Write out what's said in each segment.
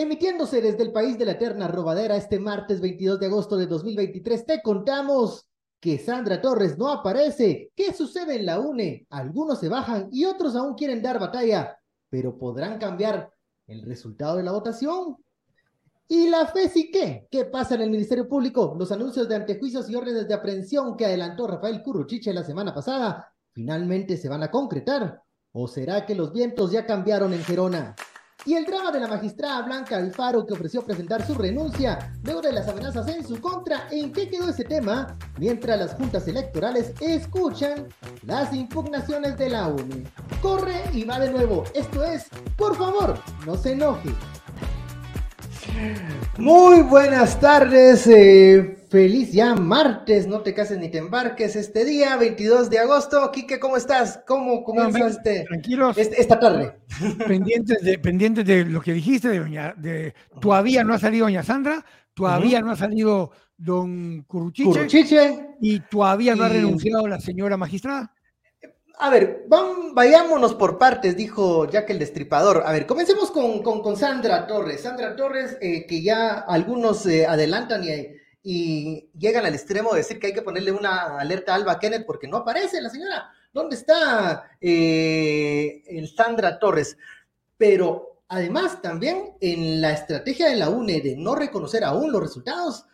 Emitiéndose desde el país de la eterna robadera este martes 22 de agosto de 2023, te contamos que Sandra Torres no aparece. ¿Qué sucede en la UNE? Algunos se bajan y otros aún quieren dar batalla, pero podrán cambiar el resultado de la votación. ¿Y la FESI qué? ¿Qué pasa en el Ministerio Público? Los anuncios de antejuicios y órdenes de aprehensión que adelantó Rafael Curruchiche la semana pasada, ¿finalmente se van a concretar? ¿O será que los vientos ya cambiaron en Gerona? Y el drama de la magistrada Blanca Alfaro que ofreció presentar su renuncia luego de las amenazas en su contra. ¿En qué quedó ese tema? Mientras las juntas electorales escuchan las impugnaciones de la UNE. Corre y va de nuevo. Esto es, por favor, no se enoje. Muy buenas tardes, eh, feliz ya martes, no te cases ni te embarques este día, 22 de agosto. Quique, ¿cómo estás? ¿Cómo comienza este, tranquilos, este, esta tarde? Pendientes de, pendientes de lo que dijiste, de, doña, de todavía no ha salido doña Sandra, todavía no ha salido don Curuchiche, y todavía no ha renunciado la señora magistrada. A ver, vayámonos por partes, dijo Jack el Destripador. A ver, comencemos con, con, Sandra Torres. Sandra Torres, eh, que ya algunos eh, adelantan y, llegan al extremo de decir que hay que ponerle una alerta a Alba Kenneth porque no aparece la señora. ¿Dónde está eh, el Sandra Torres? Pero además también en la estrategia de la UNE de no reconocer aún los resultados,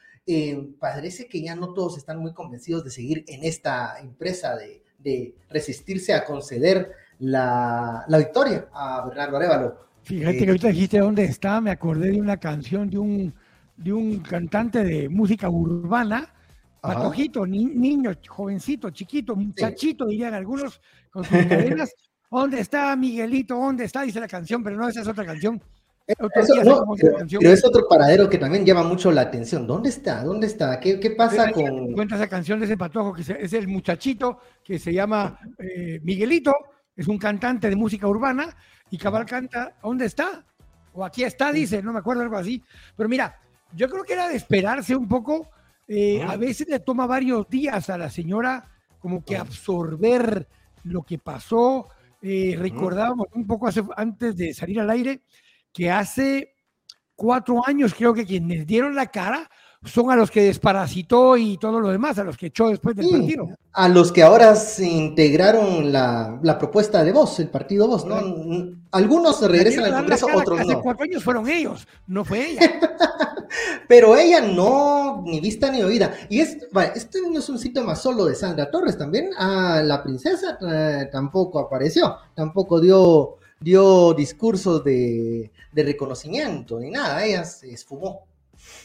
parece que ya no todos están muy convencidos de seguir en esta empresa de de resistirse a conceder la, victoria a Bernardo Arevalo. Fíjate que eh, ahorita dijiste dónde está, me acordé de una canción de un, de un cantante de música urbana, patojito, niño, jovencito, chiquito, muchachito, dirían algunos, con sus cadenas. ¿Dónde está Miguelito? ¿Dónde está? Dice la canción, pero no, esa es otra canción pero, es otro paradero que también llama mucho la atención. ¿Dónde está? ¿Dónde está? ¿Qué, qué pasa con...? Cuenta esa canción de ese patojo, que es el muchachito que se llama eh, Miguelito, es un cantante de música urbana, y Cabal canta, ¿dónde está? O aquí está, dice, no me acuerdo, algo así. Pero mira, yo creo que era de esperarse un poco. Eh, a veces le toma varios días a la señora como que absorber lo que pasó. Eh, recordábamos un poco antes de salir al aire que hace cuatro años creo que quienes dieron la cara son a los que desparasitó y todo lo demás, a los que echó después del partido. A los que ahora se integraron la, propuesta de voz, el partido voz, ¿no? Algunos se regresan al Congreso, otros hace cuatro años fueron ellos, no fue ella. Pero ella no, ni vista ni oída. Y es, este no es un síntoma solo de Sandra Torres, también a la princesa eh, tampoco apareció, tampoco dio dio discursos de, reconocimiento ni nada, ella se esfumó.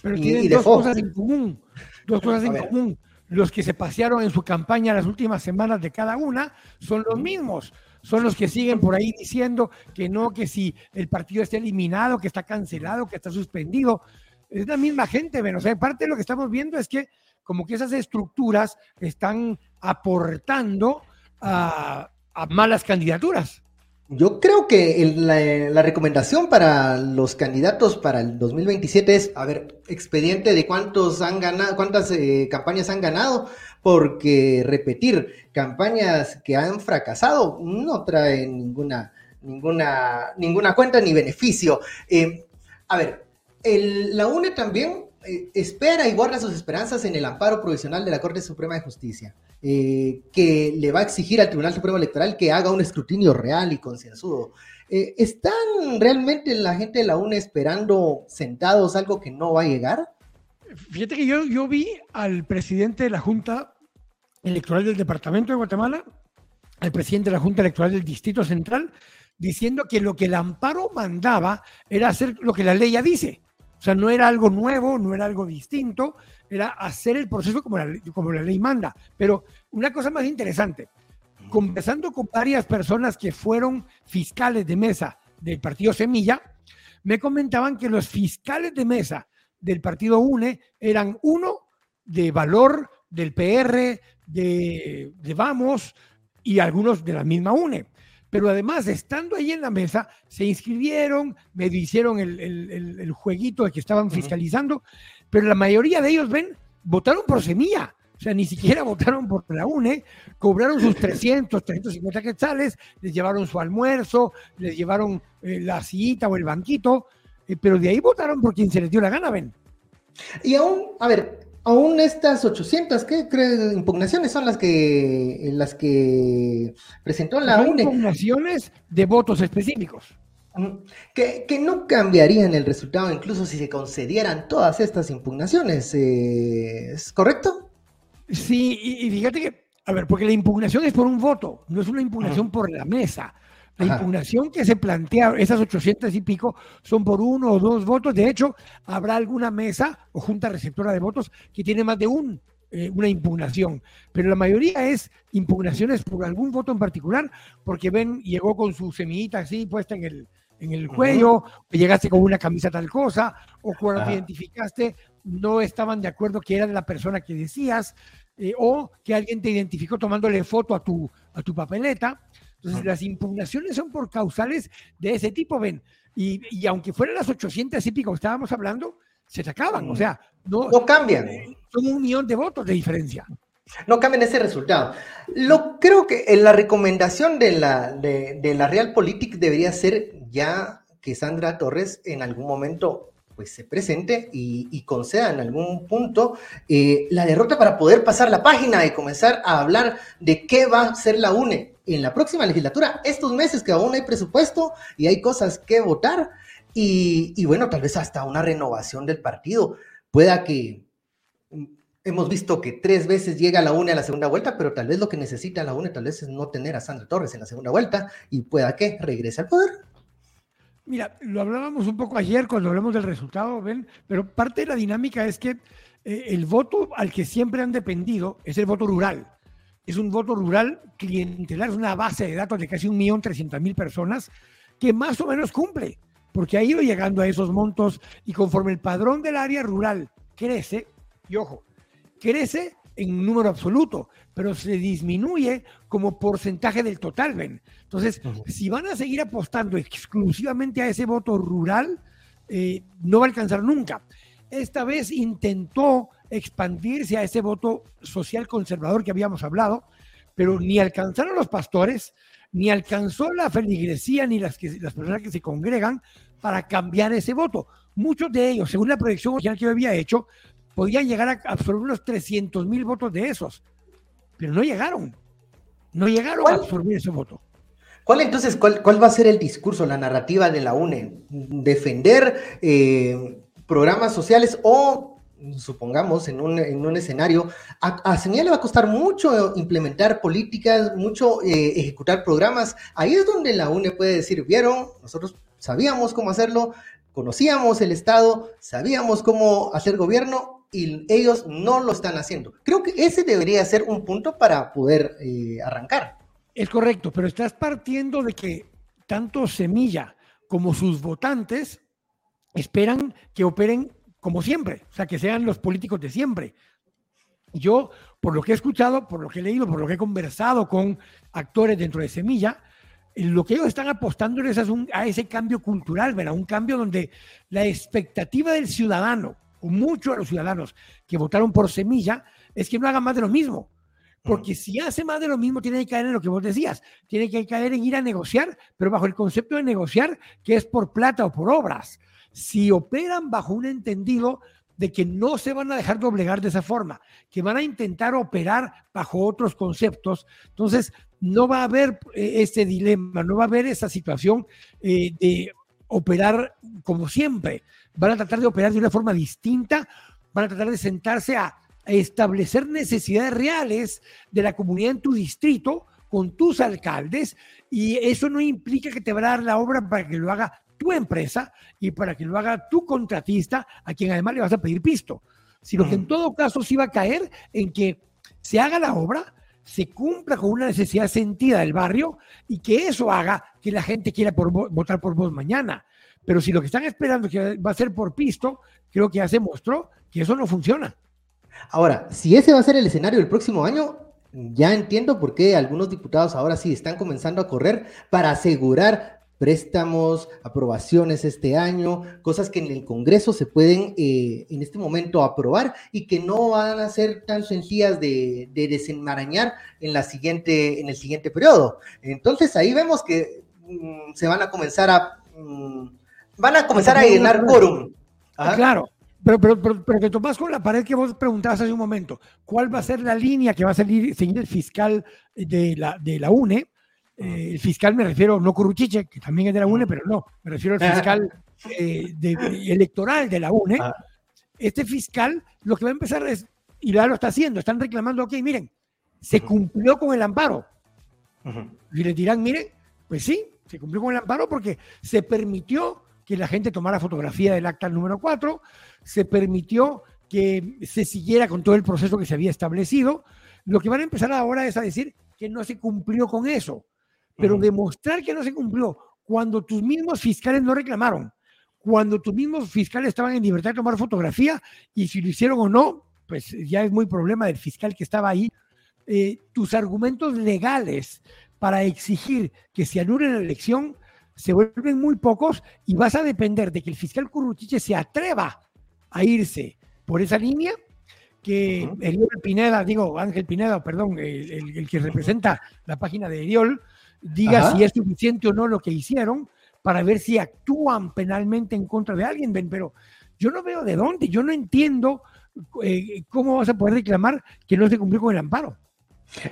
Pero tienen dos cosas en común, dos cosas en común. Los que se pasearon en su campaña las últimas semanas de cada una son los mismos son los que siguen por ahí diciendo que no, que si el partido está eliminado, que está cancelado, que está suspendido. Es la misma gente, bueno, o sea, parte de lo que estamos viendo es que como que esas estructuras están aportando a malas candidaturas. Yo creo que la, recomendación para los candidatos para el 2027 es, a ver, expediente de cuántos han ganado, cuántas eh, campañas han ganado, porque repetir campañas que han fracasado no trae ninguna, ninguna, ninguna cuenta ni beneficio. Eh, a ver, la UNE también espera y guarda sus esperanzas en el amparo provisional de la Corte Suprema de Justicia, eh, que le va a exigir al Tribunal Supremo Electoral que haga un escrutinio real y concienzudo. Eh, ¿Están realmente la gente de la UNE esperando sentados algo que no va a llegar? Fíjate que yo, yo vi al presidente de la Junta Electoral del Departamento de Guatemala, al presidente de la Junta Electoral del Distrito Central, diciendo que lo que el amparo mandaba era hacer lo que la ley ya dice o sea, no era algo nuevo, no era algo distinto, era hacer el proceso como la, como la ley manda. Pero una cosa más interesante, conversando con varias personas que fueron fiscales de mesa del partido Semilla, me comentaban que los fiscales de mesa del partido UNE eran uno de valor del PR, de, de Vamos y algunos de la misma UNE pero además, estando ahí en la mesa, se inscribieron, me hicieron el, jueguito de que estaban fiscalizando, pero la mayoría de ellos, ven, votaron por semilla. O sea, ni siquiera votaron por la UNE, cobraron sus 300, 350 quetzales, les llevaron su almuerzo, les llevaron eh, la sillita o el banquito, eh, pero de ahí votaron por quien se les dio la gana, ven. Y aún, a ver, aún estas 800, ¿qué creen? Impugnaciones son las que, las que presentó la Son UNE. Impugnaciones de votos específicos. Que, que, no cambiarían el resultado incluso si se concedieran todas estas impugnaciones, eh, ¿es correcto? Sí, y, y, fíjate que, a ver, porque la impugnación es por un voto, no es una impugnación por la mesa. La Ajá. impugnación que se plantea, esas 800 y pico, son por uno o dos votos. De hecho, habrá alguna mesa o junta receptora de votos que tiene más de un, eh, una impugnación. Pero la mayoría es impugnaciones por algún voto en particular, porque ven, llegó con su semillita así puesta en el, en el cuello, uh -huh. llegaste con una camisa tal cosa, o cuando te identificaste no estaban de acuerdo que era la persona que decías, eh, o que alguien te identificó tomándole foto a tu, a tu papeleta. Entonces, las impugnaciones son por causales de ese tipo, ven. Y, y aunque fueran las 800 y pico que estábamos hablando, se sacaban. O sea, no, no cambian. Son un millón de votos de diferencia. No cambian ese resultado. Lo creo que en la recomendación de la, de, de la Realpolitik debería ser ya que Sandra Torres en algún momento pues se presente y, y conceda en algún punto eh, la derrota para poder pasar la página y comenzar a hablar de qué va a ser la UNE en la próxima legislatura, estos meses que aún hay presupuesto y hay cosas que votar y, bueno, tal vez hasta una renovación del partido. Pueda que mm, hemos visto que tres veces llega la UNE a la segunda vuelta, pero tal vez lo que necesita la UNE tal vez es no tener a Sandra Torres en la segunda vuelta y pueda que regrese al poder. Mira, lo hablábamos un poco ayer cuando hablamos del resultado, ¿ven? Pero parte de la dinámica es que eh, el voto al que siempre han dependido es el voto rural. Es un voto rural clientelar, es una base de datos de casi 1.300.000 personas que más o menos cumple, porque ha ido llegando a esos montos y conforme el padrón del área rural crece, y ojo, crece en número absoluto, pero se disminuye como porcentaje del total, ven. Entonces, si van a seguir apostando exclusivamente a ese voto rural, eh, no va a alcanzar nunca. Esta vez intentó expandirse a ese voto social conservador que habíamos hablado, pero ni alcanzaron los pastores, ni alcanzó la feligresía, ni las, que, las personas que se congregan para cambiar ese voto. Muchos de ellos, según la proyección original que yo había hecho, podían llegar a absorber unos 300 mil votos de esos, pero no llegaron. No llegaron ¿Cuál? a absorber ese voto. ¿Cuál entonces, cuál, cuál, va a ser el discurso, la narrativa de la UNE? ¿Defender eh, programas sociales o, supongamos, en un, en un escenario, a, a Semilla le va a costar mucho implementar políticas, mucho eh, ejecutar programas? Ahí es donde la UNE puede decir, vieron, nosotros sabíamos cómo hacerlo, conocíamos el Estado, sabíamos cómo hacer gobierno y ellos no lo están haciendo. Creo que ese debería ser un punto para poder eh, arrancar. Es correcto, pero estás partiendo de que tanto Semilla como sus votantes esperan que operen como siempre, o sea, que sean los políticos de siempre. Yo, por lo que he escuchado, por lo que he leído, por lo que he conversado con actores dentro de Semilla, lo que ellos están apostando es a, un, a ese cambio cultural, ¿verdad? un cambio donde la expectativa del ciudadano, o muchos de los ciudadanos que votaron por Semilla, es que no haga más de lo mismo. Porque si hace más de lo mismo, tiene que caer en lo que vos decías, tiene que caer en ir a negociar, pero bajo el concepto de negociar, que es por plata o por obras. Si operan bajo un entendido de que no se van a dejar doblegar de esa forma, que van a intentar operar bajo otros conceptos, entonces no va a haber eh, ese dilema, no va a haber esa situación eh, de operar como siempre. Van a tratar de operar de una forma distinta, van a tratar de sentarse a establecer necesidades reales de la comunidad en tu distrito con tus alcaldes y eso no implica que te va a dar la obra para que lo haga tu empresa y para que lo haga tu contratista a quien además le vas a pedir pisto, sino que en todo caso sí va a caer en que se haga la obra, se cumpla con una necesidad sentida del barrio y que eso haga que la gente quiera por, votar por vos mañana. Pero si lo que están esperando que va a ser por pisto, creo que ya se mostró que eso no funciona. Ahora, si ese va a ser el escenario del próximo año, ya entiendo por qué algunos diputados ahora sí están comenzando a correr para asegurar préstamos, aprobaciones este año, cosas que en el Congreso se pueden eh, en este momento aprobar y que no van a ser tan sencillas de, de, desenmarañar en, la siguiente, en el siguiente periodo. Entonces ahí vemos que mm, se van a comenzar a mm, van a comenzar a llenar quórum. Claro, pero, pero, pero, te tomas con la pared que vos preguntabas hace un momento. ¿Cuál va a ser la línea que va a salir, seguir el fiscal de la, de la UNE? Eh, el fiscal me refiero, no Curuchiche, que también es de la UNE, pero no, me refiero al fiscal eh, electoral de la UNE. Este fiscal lo que va a empezar es, y ya lo está haciendo, están reclamando, ok, miren, se cumplió con el amparo. Y le dirán, miren, pues sí, se cumplió con el amparo porque se permitió que la gente tomara fotografía del acta número 4, se permitió que se siguiera con todo el proceso que se había establecido. Lo que van a empezar ahora es a decir que no se cumplió con eso, pero demostrar que no se cumplió cuando tus mismos fiscales no reclamaron, cuando tus mismos fiscales estaban en libertad de tomar fotografía y si lo hicieron o no, pues ya es muy problema del fiscal que estaba ahí. Eh, tus argumentos legales para exigir que se anule la elección se vuelven muy pocos y vas a depender de que el fiscal Currutiche se atreva a irse por esa línea, que Eriol Pineda, digo Ángel Pineda, perdón, el, que representa la página de Eriol, diga si es suficiente o no lo que hicieron para ver si actúan penalmente en contra de alguien, pero yo no veo de dónde, yo no entiendo eh, cómo vas a poder reclamar que no se cumplió con el amparo.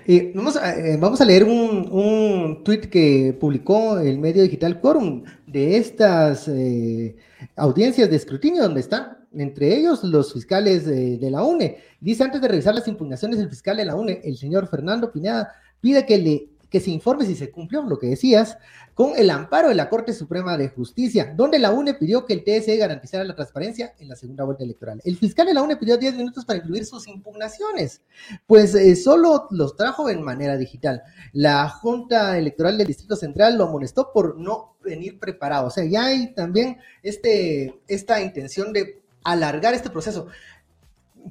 Eh, vamos, a, eh, vamos, a, leer un, un tweet que publicó el medio digital Quorum de estas eh, audiencias de escrutinio donde están, entre ellos los fiscales de la UNE. Dice antes de revisar las impugnaciones del fiscal de la UNE, el señor Fernando Pineda pide que le que se informe si se cumplió lo que decías, con el amparo de la Corte Suprema de Justicia, donde la UNE pidió que el TSE garantizara la transparencia en la segunda vuelta electoral. El fiscal de la UNE pidió 10 minutos para incluir sus impugnaciones, pues eh, solo los trajo en manera digital. La Junta Electoral del Distrito Central lo amonestó por no venir preparado. O sea, ya hay también este, esta intención de alargar este proceso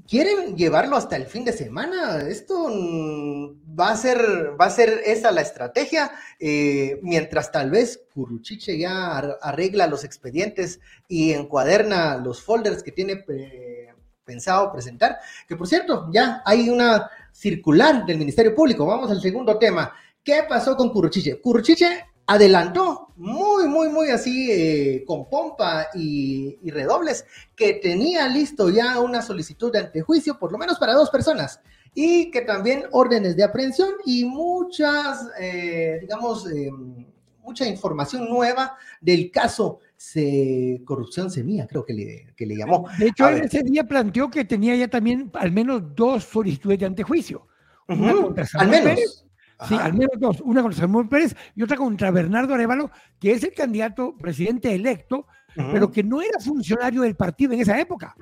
quieren llevarlo hasta el fin de semana. Esto mm, va a ser, va a ser esa la estrategia, eh, mientras tal vez Curruchiche ya arregla los expedientes y encuaderna los folders que tiene pensado presentar. Que por cierto, ya hay una circular del Ministerio Público. Vamos al segundo tema. ¿Qué pasó con Curruchiche? Curruchiche adelantó muy, muy, muy así eh, con pompa y, redobles que tenía listo ya una solicitud de antejuicio, por lo menos para dos personas, y que también órdenes de aprehensión y muchas, eh, digamos, eh, mucha información nueva del caso se, corrupción semilla, creo que le, que le llamó. De hecho, ese día planteó que tenía ya también al menos dos solicitudes de antejuicio. al menos. Sí, al menos dos. Una contra Samuel Pérez y otra contra Bernardo Arevalo, que es el candidato presidente electo, pero que no era funcionario del partido en esa época.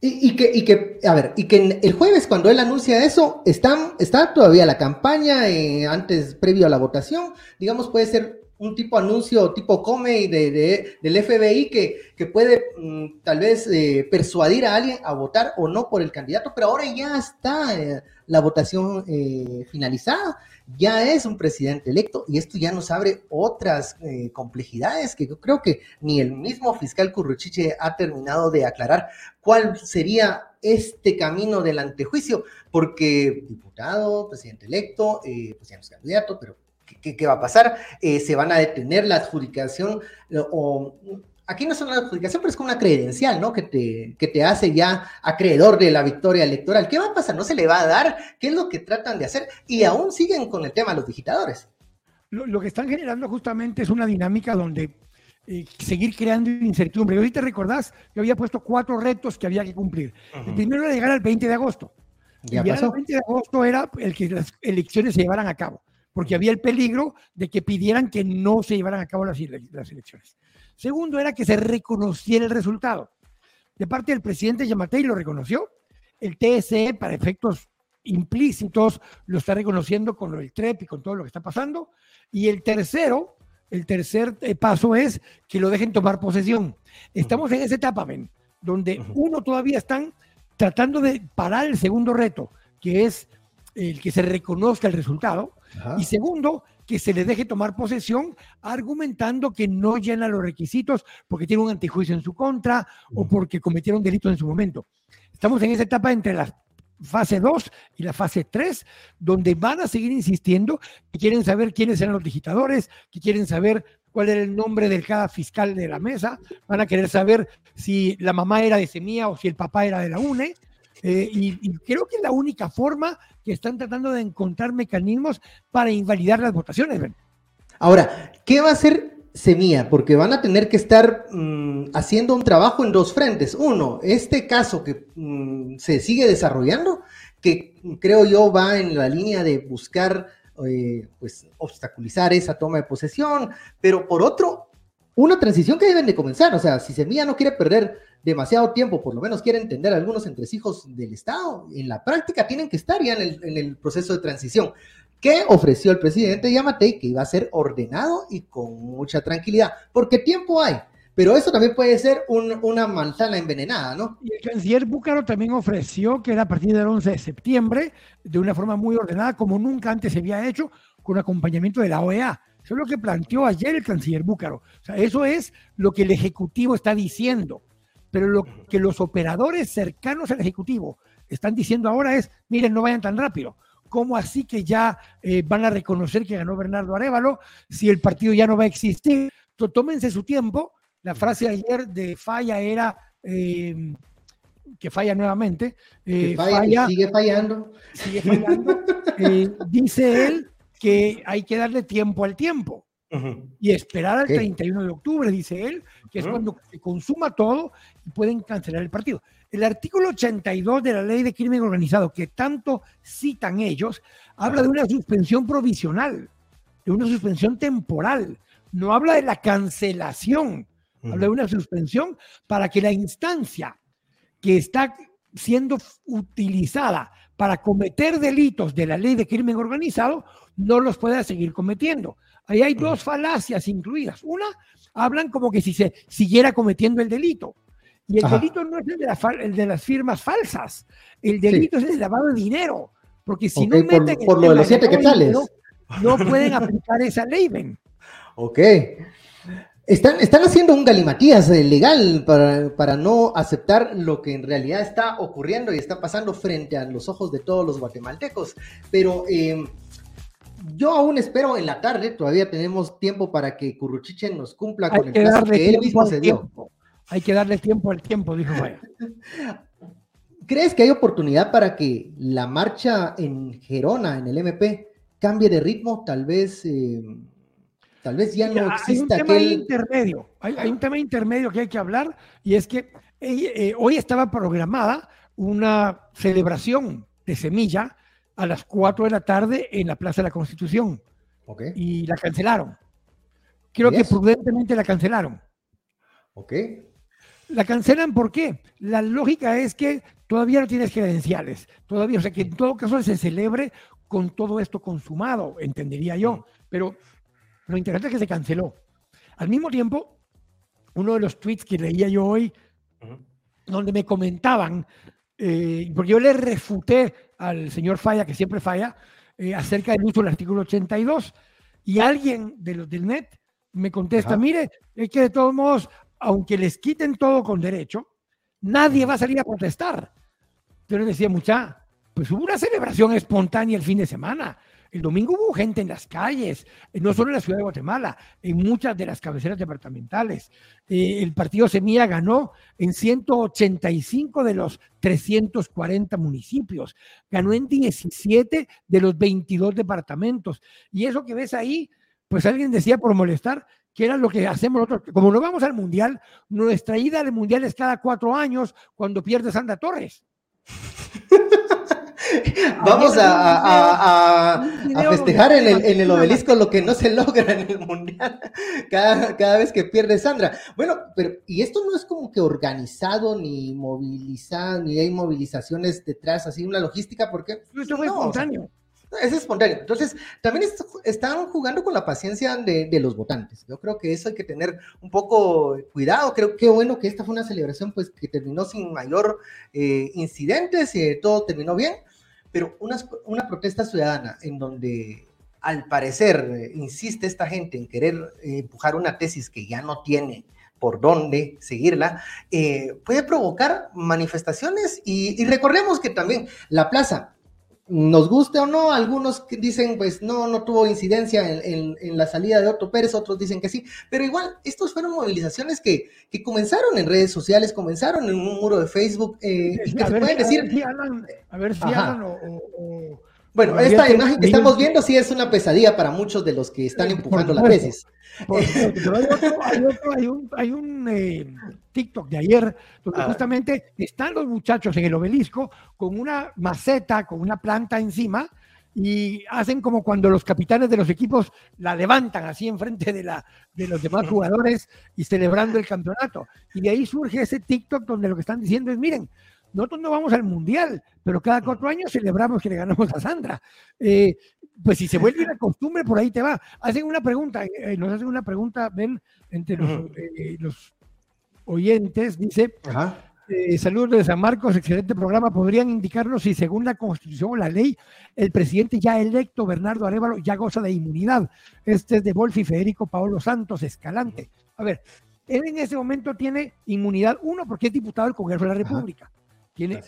y, que, y, que, a ver, y que el jueves cuando él anuncia eso, está, está todavía la campaña, eh, antes, previo a la votación, digamos, puede ser un tipo anuncio tipo come de, del FBI que, que puede mm, tal vez eh, persuadir a alguien a votar o no por el candidato, pero ahora ya está eh, la votación eh, finalizada, ya es un presidente electo y esto ya nos abre otras complejidades que yo creo que ni el mismo fiscal Curruchiche ha terminado de aclarar cuál sería este camino del antejuicio, porque diputado, presidente electo, pues ya no es candidato, pero ¿Qué, va a pasar? Eh, ¿Se van a detener la adjudicación? O, aquí no es una adjudicación, pero es como una credencial, ¿no? Que te, que te hace ya acreedor de la victoria electoral. ¿Qué va a pasar? ¿No se le va a dar? ¿Qué es lo que tratan de hacer? Y aún siguen con el tema de los digitadores. Lo, que están generando justamente es una dinámica donde eh, seguir creando incertidumbre. Y te recordás, yo había puesto cuatro retos que había que cumplir. El primero era llegar al 20 de agosto. y el 20 de agosto era el que las elecciones se llevaran a cabo porque había el peligro de que pidieran que no se llevaran a cabo las, elecciones. Segundo era que se reconociera el resultado. De parte del presidente Yamatei lo reconoció. El TSE, para efectos implícitos, lo está reconociendo con el TREP y con todo lo que está pasando. Y el tercero, el tercer eh, paso es que lo dejen tomar posesión. Estamos en esa etapa, ven, donde uno todavía están tratando de parar el segundo reto, que es el que se reconozca el resultado, y segundo, que se le deje tomar posesión argumentando que no llena los requisitos porque tiene un antijuicio en su contra o porque cometieron delito en su momento. Estamos en esa etapa entre la fase 2 y la fase 3, donde van a seguir insistiendo que quieren saber quiénes eran los digitadores, que quieren saber cuál era el nombre de cada fiscal de la mesa, van a querer saber si la mamá era de Semilla o si el papá era de la UNE. Eh, y, creo que es la única forma que están tratando de encontrar mecanismos para invalidar las votaciones. Ahora, ¿qué va a hacer Semilla? Porque van a tener que estar mm, haciendo un trabajo en dos frentes. Uno, este caso que mm, se sigue desarrollando, que creo yo va en la línea de buscar eh, pues obstaculizar esa toma de posesión, pero por otro, una transición que deben de comenzar, o sea, si Semilla no quiere perder demasiado tiempo, por lo menos quiere entender algunos entresijos del Estado, en la práctica tienen que estar ya en el, proceso de transición. ¿Qué ofreció el presidente Yamatei? Que iba a ser ordenado y con mucha tranquilidad, porque tiempo hay. Pero eso también puede ser una manzana envenenada, ¿no? Y el canciller Búcaro también ofreció que era a partir del 11 de septiembre, de una forma muy ordenada, como nunca antes se había hecho, con acompañamiento de la OEA. Eso es lo que planteó ayer el canciller Búcaro. O sea, eso es lo que el Ejecutivo está diciendo. Pero lo que los operadores cercanos al Ejecutivo están diciendo ahora es, miren, no vayan tan rápido. ¿Cómo así que ya eh, van a reconocer que ganó Bernardo Arevalo si el partido ya no va a existir? tómense su tiempo la frase ayer de Falla era em, que falla nuevamente. Eh, falla, sigue fallando. Sigue fallando. Eh, dice él que hay que darle tiempo al tiempo. Y esperar al 31 de octubre, dice él, que es cuando se consuma todo y pueden cancelar el partido. El artículo 82 de la ley de crimen organizado, que tanto citan ellos, habla de una suspensión provisional, de una suspensión temporal, no habla de la cancelación habla de una suspensión para que la instancia que está siendo utilizada para cometer delitos de la ley de crimen organizado no los pueda seguir cometiendo. Ahí hay dos falacias incluidas. Una, hablan como que si se siguiera cometiendo el delito. Y el delito no es el de, las firmas falsas. El delito es el de lavado de dinero. Porque si no meten por, lo de los siete quetzales. No, pueden aplicar esa ley, ven. Ok. Están, están haciendo un galimatías eh, legal para, para, no aceptar lo que en realidad está ocurriendo y está pasando frente a los ojos de todos los guatemaltecos. Pero em, yo aún espero en la tarde, todavía tenemos tiempo para que Curruchiche nos cumpla con el plazo que él mismo se dio. Hay que darle tiempo al tiempo, dijo Vaya. ¿Crees que hay oportunidad para que la marcha en Gerona, en el MP, cambie de ritmo? Tal vez... Eh, Tal vez ya no exista hay un tema intermedio, hay, un tema intermedio que hay que hablar y es que eh, eh, hoy estaba programada una celebración de semilla a las 4 de la tarde en la Plaza de la Constitución y la cancelaron. Creo que prudentemente la cancelaron. Ok. La cancelan ¿por qué? La lógica es que todavía no tienes credenciales, todavía, o sea que en todo caso se celebre con todo esto consumado, entendería yo, pero lo interesante es que se canceló. Al mismo tiempo, uno de los tweets que leía yo hoy, donde me comentaban, eh, porque yo le refuté al señor Falla, que siempre falla, eh, acerca del uso del artículo 82, y alguien de los del net me contesta, mire, es que de todos modos, aunque les quiten todo con derecho, nadie va a salir a protestar. Yo le decía, mucha, pues hubo una celebración espontánea el fin de semana. El domingo hubo gente en las calles, eh, no solo en la ciudad de Guatemala, en muchas de las cabeceras departamentales. Eh, el partido Semilla ganó en 185 de los 340 municipios, ganó en 17 de los 22 departamentos. Y eso que ves ahí, pues alguien decía por molestar, que era lo que hacemos nosotros. Como no vamos al Mundial, nuestra ida al Mundial es cada cuatro años cuando pierde Sandra Torres. Vamos a, festejar en el, obelisco lo que no se logra en el mundial cada, vez que pierde Sandra. Bueno, pero y esto no es como que organizado ni movilizado, ni hay movilizaciones detrás, así una logística, porque... Esto fue espontáneo. es espontáneo. Entonces, también están jugando con la paciencia de, los votantes. Yo creo que eso hay que tener un poco cuidado. Creo que bueno que esta fue una celebración pues que terminó sin mayor eh, incidentes y todo terminó bien pero una, una protesta ciudadana en donde al parecer insiste esta gente en querer eh, empujar una tesis que ya no tiene por dónde seguirla, eh, puede provocar manifestaciones y, recordemos que también la plaza nos guste o no, algunos dicen, pues no, no tuvo incidencia en, la salida de Otto Pérez, otros dicen que sí, pero igual, estos fueron movilizaciones que, que comenzaron en redes sociales, comenzaron en un muro de Facebook, eh, y que se pueden decir... A ver si hablan, o, Bueno, esta imagen que estamos viendo sí es una pesadilla para muchos de los que están empujando la tesis. hay, un, hay un eh, TikTok de ayer donde ah. justamente están los muchachos en el obelisco con una maceta, con una planta encima y hacen como cuando los capitanes de los equipos la levantan así enfrente de, la, de los demás jugadores y celebrando el campeonato. Y de ahí surge ese TikTok donde lo que están diciendo es, miren, nosotros no vamos al mundial, pero cada cuatro años celebramos que le ganamos a Sandra. Eh, pues si se vuelve una costumbre, por ahí te va. Hacen una pregunta, eh, nos hacen una pregunta, ven, entre los, eh, oyentes, dice, saludos de San Marcos, excelente programa. ¿Podrían indicarnos si según la Constitución o la ley, el presidente ya electo, Bernardo Arevalo, ya goza de inmunidad? Este es de Wolfi Federico Paolo Santos Escalante. A ver, él en ese momento tiene inmunidad, uno, porque es diputado del Congreso de la República. Tiene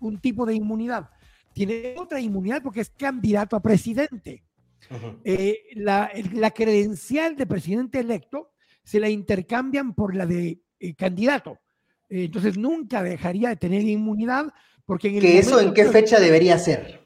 un tipo de inmunidad tiene otra inmunidad porque es candidato a presidente. Eh, la, credencial de presidente electo se la intercambian por la de eh, candidato. Eh, entonces nunca dejaría de tener inmunidad porque en el ¿Que eso en qué fecha debería ser?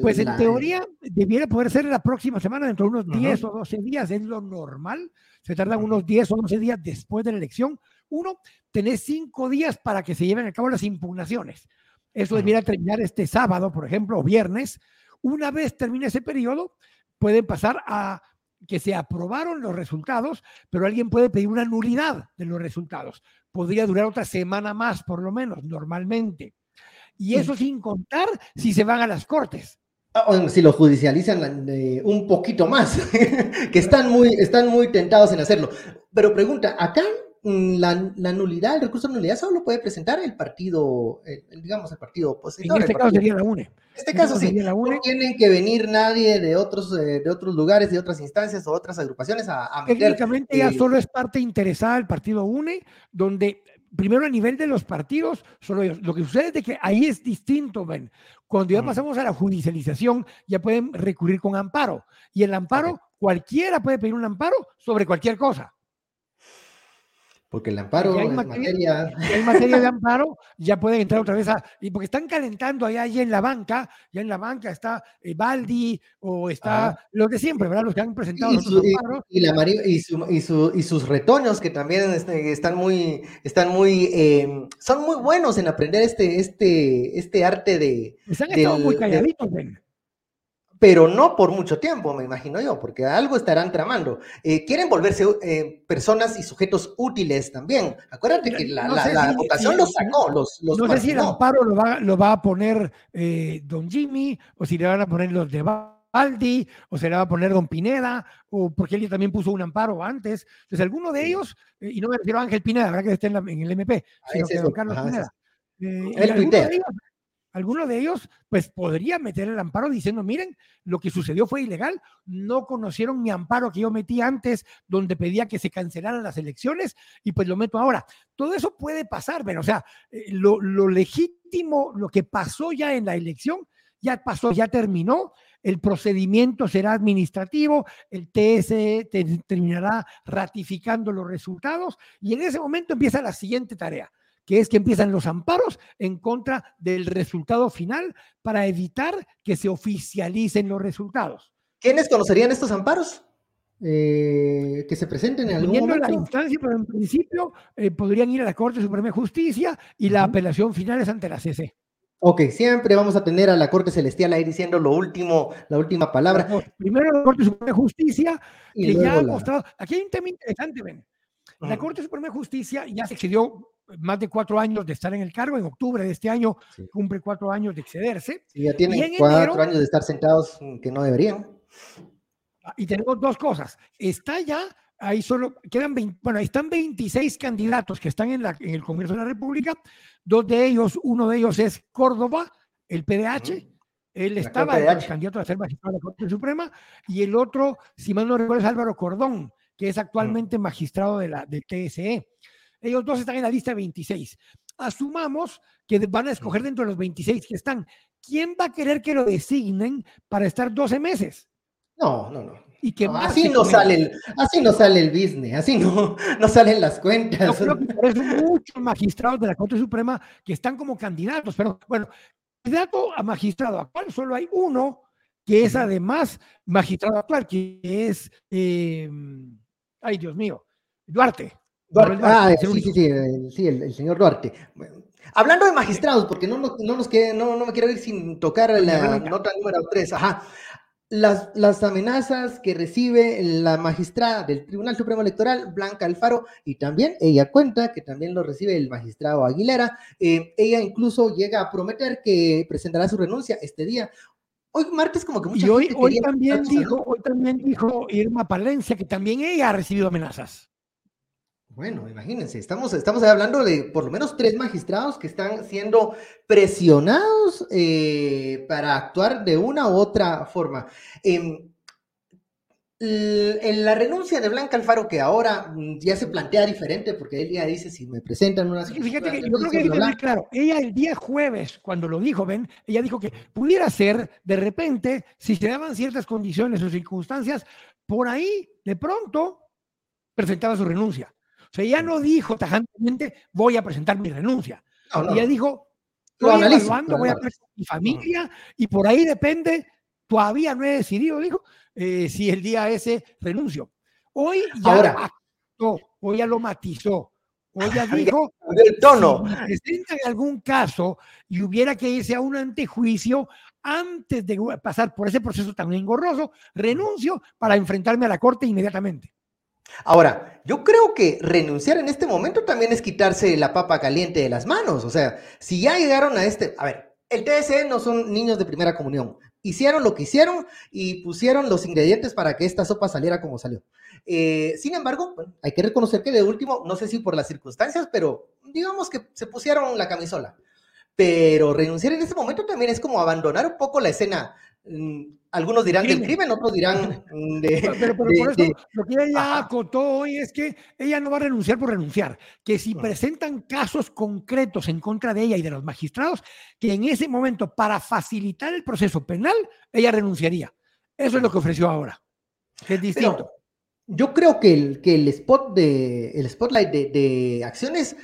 pues en teoría debiera poder ser la próxima semana, dentro de unos 10 o 12 días, es lo normal. Se tardan unos 10 o 12 días después de la elección. Uno, tener cinco días para que se lleven a cabo las impugnaciones. Eso debiera terminar este sábado, por ejemplo, o viernes. Una vez termine ese periodo, pueden pasar a que se aprobaron los resultados, pero alguien puede pedir una nulidad de los resultados. Podría durar otra semana más, por lo menos, normalmente. Y eso sin contar si se van a las cortes. Ah, si lo judicializan eh, un poquito más, que están muy, están muy tentados en hacerlo. Pero pregunta, acá Mm, la, la, nulidad, el recurso de nulidad solo puede presentar el partido, digamos, el partido opositor. En este caso sería la UNE. En este caso sí, la UNE. no tienen que venir nadie de otros, eh, de otros lugares, de otras instancias o otras agrupaciones a, a meter. Técnicamente ya eh, solo es parte interesada el partido UNE, donde primero a nivel de los partidos, solo Lo que sucede es que ahí es distinto, ven. Cuando ya pasamos a la judicialización, ya pueden recurrir con amparo. Y el amparo, cualquiera puede pedir un amparo sobre cualquier cosa. Porque el amparo en materia, materia de amparo, ya pueden entrar otra vez a. Y porque están calentando allá, allá en la banca, ya en la banca está eh, Baldi o está los de siempre, ¿verdad? Los que han presentado y, los amparos. Y, la, y, su, y, sus retoños, que también este, están muy, están muy, em, son muy buenos en aprender este, este, este arte de. Están estado muy calladitos, ven pero no por mucho tiempo, me imagino yo, porque algo estarán tramando. Eh, quieren volverse eh, personas y sujetos útiles también. Acuérdate que la, votación los sacó, los, los No sé si el amparo lo va, lo va a poner eh, don Jimmy, o si le van a poner los de Baldi, o se le va a poner don Pineda, o porque él también puso un amparo antes. Entonces, alguno de ellos, y no me refiero a Ángel Pineda, ¿verdad? Que esté en, el MP, ah, sino que don Carlos Pineda. El alguno de ellos, pues podría meter el amparo diciendo, miren, lo que sucedió fue ilegal, no conocieron mi amparo que yo metí antes, donde pedía que se cancelaran las elecciones, y pues lo meto ahora. Todo eso puede pasar, pero o sea, eh, lo, legítimo, lo que pasó ya en la elección, ya pasó, ya terminó, el procedimiento será administrativo, el TSE terminará ratificando los resultados y en ese momento empieza la siguiente tarea que es que empiezan los amparos en contra del resultado final para evitar que se oficialicen los resultados. ¿Quiénes conocerían estos amparos? Eh, que se presenten en algún momento. la instancia, pero en principio eh, podrían ir a la Corte Suprema de Justicia y la apelación final es ante la CC. Ok, siempre vamos a tener a la Corte Celestial ahí diciendo lo último, la última palabra. Primero la Corte Suprema de Justicia, que ya ha mostrado. Aquí hay un tema interesante, ven. La Corte Suprema de Justicia ya se excedió más de cuatro años de estar en el cargo. En octubre de este año cumple cuatro años de excederse. Sí, ya tienen cuatro años de estar sentados que no deberían. Ah, y tenemos dos cosas. Está ya, ahí solo quedan 20, bueno, están 26 candidatos que están en, la, en el Congreso de la República. Dos de ellos, uno de ellos es Córdoba, el PDH. Él estaba el candidato a ser magistrado de la Corte Suprema. Y el otro, si mal no recuerdo, es Álvaro Cordón, que es actualmente magistrado de la, del TSE. Ellos dos están en la lista 26. asumamos que van a escoger dentro de los 26 que están. ¿Quién va a querer que lo designen para estar 12 meses? No, no, no. Y que así no sale el, así no sale el business, así no, no salen las cuentas. Yo creo que por eso muchos magistrados de la Corte Suprema que están como candidatos, pero bueno, candidato a magistrado actual solo hay uno que es además magistrado actual, que es, eh, ay Dios mío, Duarte. Ah, sí, sí, sí, sí, el, señor Duarte. Hablando de magistrados, porque no, no, no nos no, no, me quiero ir sin tocar la nota número 3, ajá las, las, amenazas que recibe la magistrada del Tribunal Supremo Electoral, Blanca Alfaro, y también ella cuenta que también lo recibe el magistrado Aguilera. Eh, ella incluso llega a prometer que presentará su renuncia este día. Hoy martes como que mucha y hoy, hoy también dijo, hoy también dijo Irma Palencia que también ella ha recibido amenazas. Bueno, imagínense, estamos, estamos hablando de por lo menos tres magistrados que están siendo presionados eh, para actuar de una u otra forma. Em, en la renuncia de Blanca Alfaro, que ahora mm, ya se plantea diferente, porque ella dice, si me presentan una... Fíjate que yo creo que hay claro, ella el día jueves, cuando lo dijo, ven, ella dijo que pudiera ser, de repente, si se daban ciertas condiciones o circunstancias, por ahí, de pronto, presentaba su renuncia. O sea, ella no dijo tajantemente, voy a presentar mi renuncia. Ella dijo, estoy evaluando, voy a presentar mi familia y por ahí depende, todavía no he decidido, dijo, eh, si el día ese renuncio. Hoy ya Ahora, hoy ya lo matizó. Hoy ya dijo, el tono. si presenta en algún caso y hubiera que irse a un antejuicio, antes de pasar por ese proceso tan engorroso, renuncio para enfrentarme a la corte inmediatamente. Ahora, yo creo que renunciar en este momento también es quitarse la papa caliente de las manos. O sea, si ya llegaron a este, a ver, el TSE no son niños de primera comunión. Hicieron lo que hicieron y pusieron los ingredientes para que esta sopa saliera como salió. Eh, sin embargo, hay que reconocer que de último, no sé si por las circunstancias, pero digamos que se pusieron la camisola. Pero renunciar en este momento también es como abandonar un poco la escena algunos dirán del crimen, otros dirán de. Pero, por eso, lo que ella acotó hoy es que ella no va a renunciar por renunciar, que si presentan casos concretos en contra de ella y de los magistrados, que en ese momento, para facilitar el proceso penal, ella renunciaría. Eso es lo que ofreció ahora, es distinto. yo creo que el, que el spot de el spotlight de, de acciones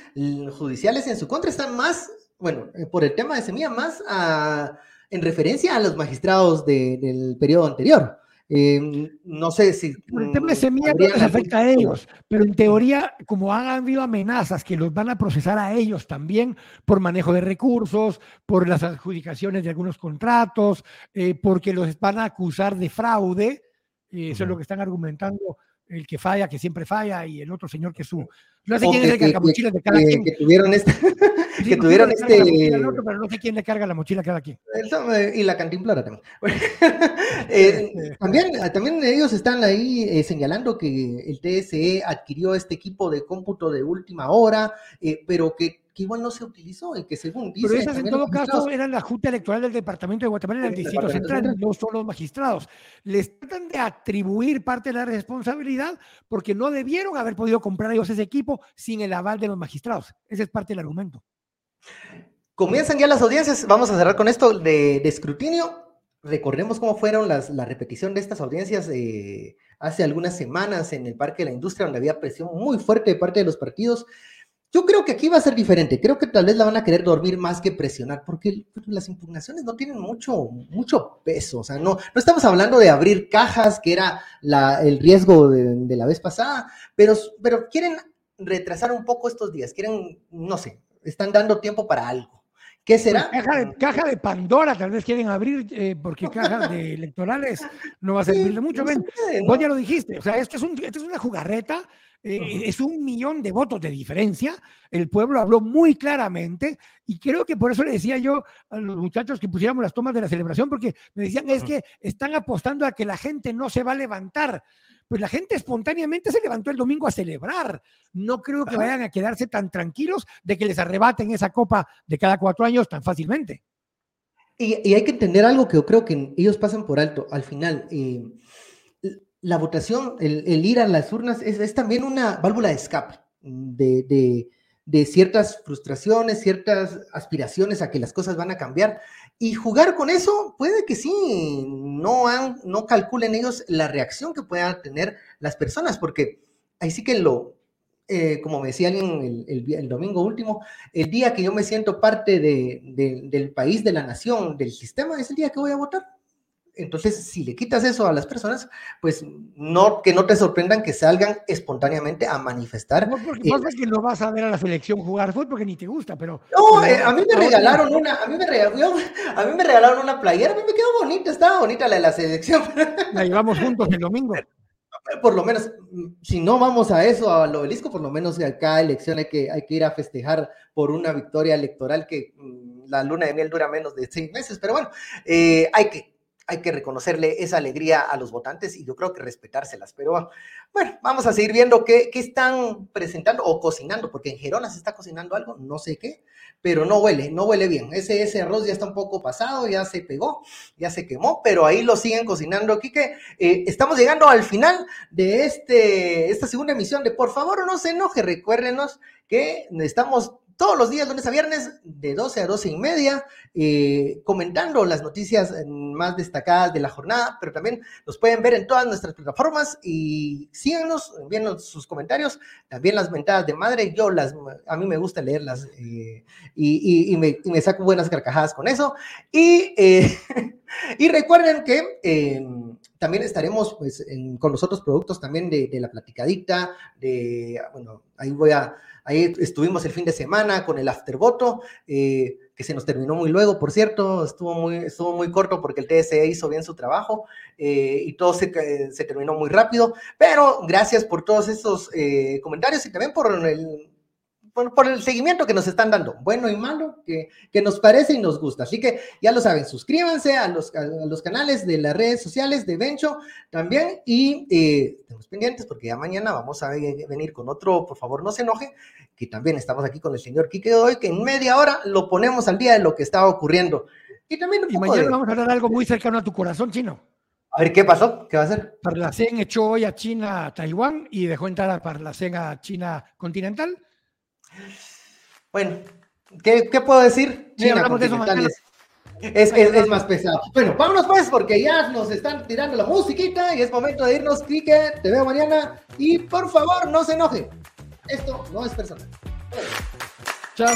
judiciales en su contra está más, bueno, eh, por el tema de semilla, más a en referencia a los magistrados del periodo anterior. Eh, no sé si. El tema de semilla no les afecta a ellos, pero en teoría, como han habido amenazas que los van a procesar a ellos también por manejo de recursos, por las adjudicaciones de algunos contratos, eh, porque los van a acusar de fraude, eh, eso es lo que están argumentando el que falla, que siempre falla, y el otro señor que su. No sé quién es el cargamochilas de cada quien. Que tuvieron este. que tuvieron este. pero no sé quién le carga la mochila a cada quien. Eh, y la cantimplora también. Eh, también. También ellos están ahí eh, señalando que el TSE adquirió este equipo de cómputo de última hora, pero que que igual no se utilizó y que según dice... Pero esas en todo caso eran la Junta Electoral del Departamento de Guatemala en el Distrito Central, no son los magistrados. Les tratan de atribuir parte de la responsabilidad porque no debieron haber podido comprar ellos ese equipo sin el aval de los magistrados. Ese es parte del argumento. Comienzan ya las audiencias, vamos a cerrar con esto de, escrutinio. Recordemos cómo fueron las, la repetición de estas audiencias eh, hace algunas semanas en el Parque de la Industria, donde había presión muy fuerte de parte de los partidos. Yo creo que aquí va a ser diferente. Creo que tal vez la van a querer dormir más que presionar, porque las impugnaciones no tienen mucho, mucho peso. O sea, no, no estamos hablando de abrir cajas, que era el riesgo de, la vez pasada, pero, pero quieren retrasar un poco estos días. Quieren, no sé, están dando tiempo para algo. ¿Qué pues será? caja, de, Pandora tal vez quieren abrir, eh, porque cajas de electorales no va a servir de mucho. Ven, vos ya lo dijiste, o sea, esto es, un, esto es una jugarreta eh, es un millón de votos de diferencia. El pueblo habló muy claramente y creo que por eso le decía yo a los muchachos que pusiéramos las tomas de la celebración, porque me decían, es que están apostando a que la gente no se va a levantar. Pues la gente espontáneamente se levantó el domingo a celebrar. No creo que vayan a quedarse tan tranquilos de que les arrebaten esa copa de cada cuatro años tan fácilmente. Y, hay que entender algo que yo creo que ellos pasan por alto. Al final, eh, la votación, el, ir a las urnas es, también una válvula de escape de, de ciertas frustraciones, ciertas aspiraciones a que las cosas van a cambiar. Y jugar con eso puede que sí, no, han, no calculen ellos la reacción que puedan tener las personas, porque ahí sí que lo, eh, como me decía alguien el, domingo último, el día que yo me siento parte del país, de la nación, del sistema, es el día que voy a votar. Entonces, si le quitas eso a las personas, pues no que no te sorprendan que salgan espontáneamente a manifestar. No, porque, es que no vas a ver a la selección jugar fútbol porque ni te gusta, pero. No, eh, a mí me regalaron una, a mí me regalaron, a mí me regalaron una playera, a mí me quedó bonita, estaba bonita la de la selección. La llevamos juntos el domingo. Por lo menos, si no vamos a eso, al obelisco, por lo menos cada elección hay que, hay que ir a festejar por una victoria electoral que mm, la luna de miel dura menos de seis meses, pero bueno, eh, hay que hay que reconocerle esa alegría a los votantes y yo creo que respetárselas. Pero bueno, vamos a seguir viendo qué, qué, están presentando o cocinando, porque en Gerona se está cocinando algo, no sé qué, pero no huele, no huele bien. Ese, ese arroz ya está un poco pasado, ya se pegó, ya se quemó, pero ahí lo siguen cocinando. Quique, eh, estamos llegando al final de este, esta segunda emisión de Por favor no se enoje, recuérdenos que estamos todos los días, lunes a viernes, de 12 a 12 y media, eh, comentando las noticias más destacadas de la jornada, pero también nos pueden ver en todas nuestras plataformas y síganos, envíenos sus comentarios, también las mentadas de madre, yo las, a mí me gusta leerlas eh, y, me, saco buenas carcajadas con eso. Y, eh, y recuerden que también estaremos pues, con los otros productos también de, la platicadita, de, bueno, ahí voy a Ahí estuvimos el fin de semana con el aftervoto, eh, que se nos terminó muy luego, por cierto, estuvo muy, estuvo muy corto porque el TSE hizo bien su trabajo eh, y todo se, se, terminó muy rápido, pero gracias por todos esos eh, comentarios y también por el, por, el seguimiento que nos están dando, bueno y malo, que, que, nos parece y nos gusta. Así que ya lo saben, suscríbanse a los, a los canales de las redes sociales de Bencho también y eh, estemos pendientes porque ya mañana vamos a venir con otro, por favor no se enoje, que también estamos aquí con el señor Quique hoy, que en media hora lo ponemos al día de lo que estaba ocurriendo. Y también un y mañana vamos a hablar algo muy cercano a tu corazón, chino. A ver, ¿qué pasó? ¿Qué va a hacer? Parlacén echó hoy a China a Taiwán y dejó entrar a Parlacén a China continental. Bueno, ¿qué, puedo decir? China es, es, más pesado. Bueno, vámonos pues, porque ya nos están tirando la musiquita y es momento de irnos. Quique, te veo mañana. Y por favor, no se enoje. Esto no es personal. Chao.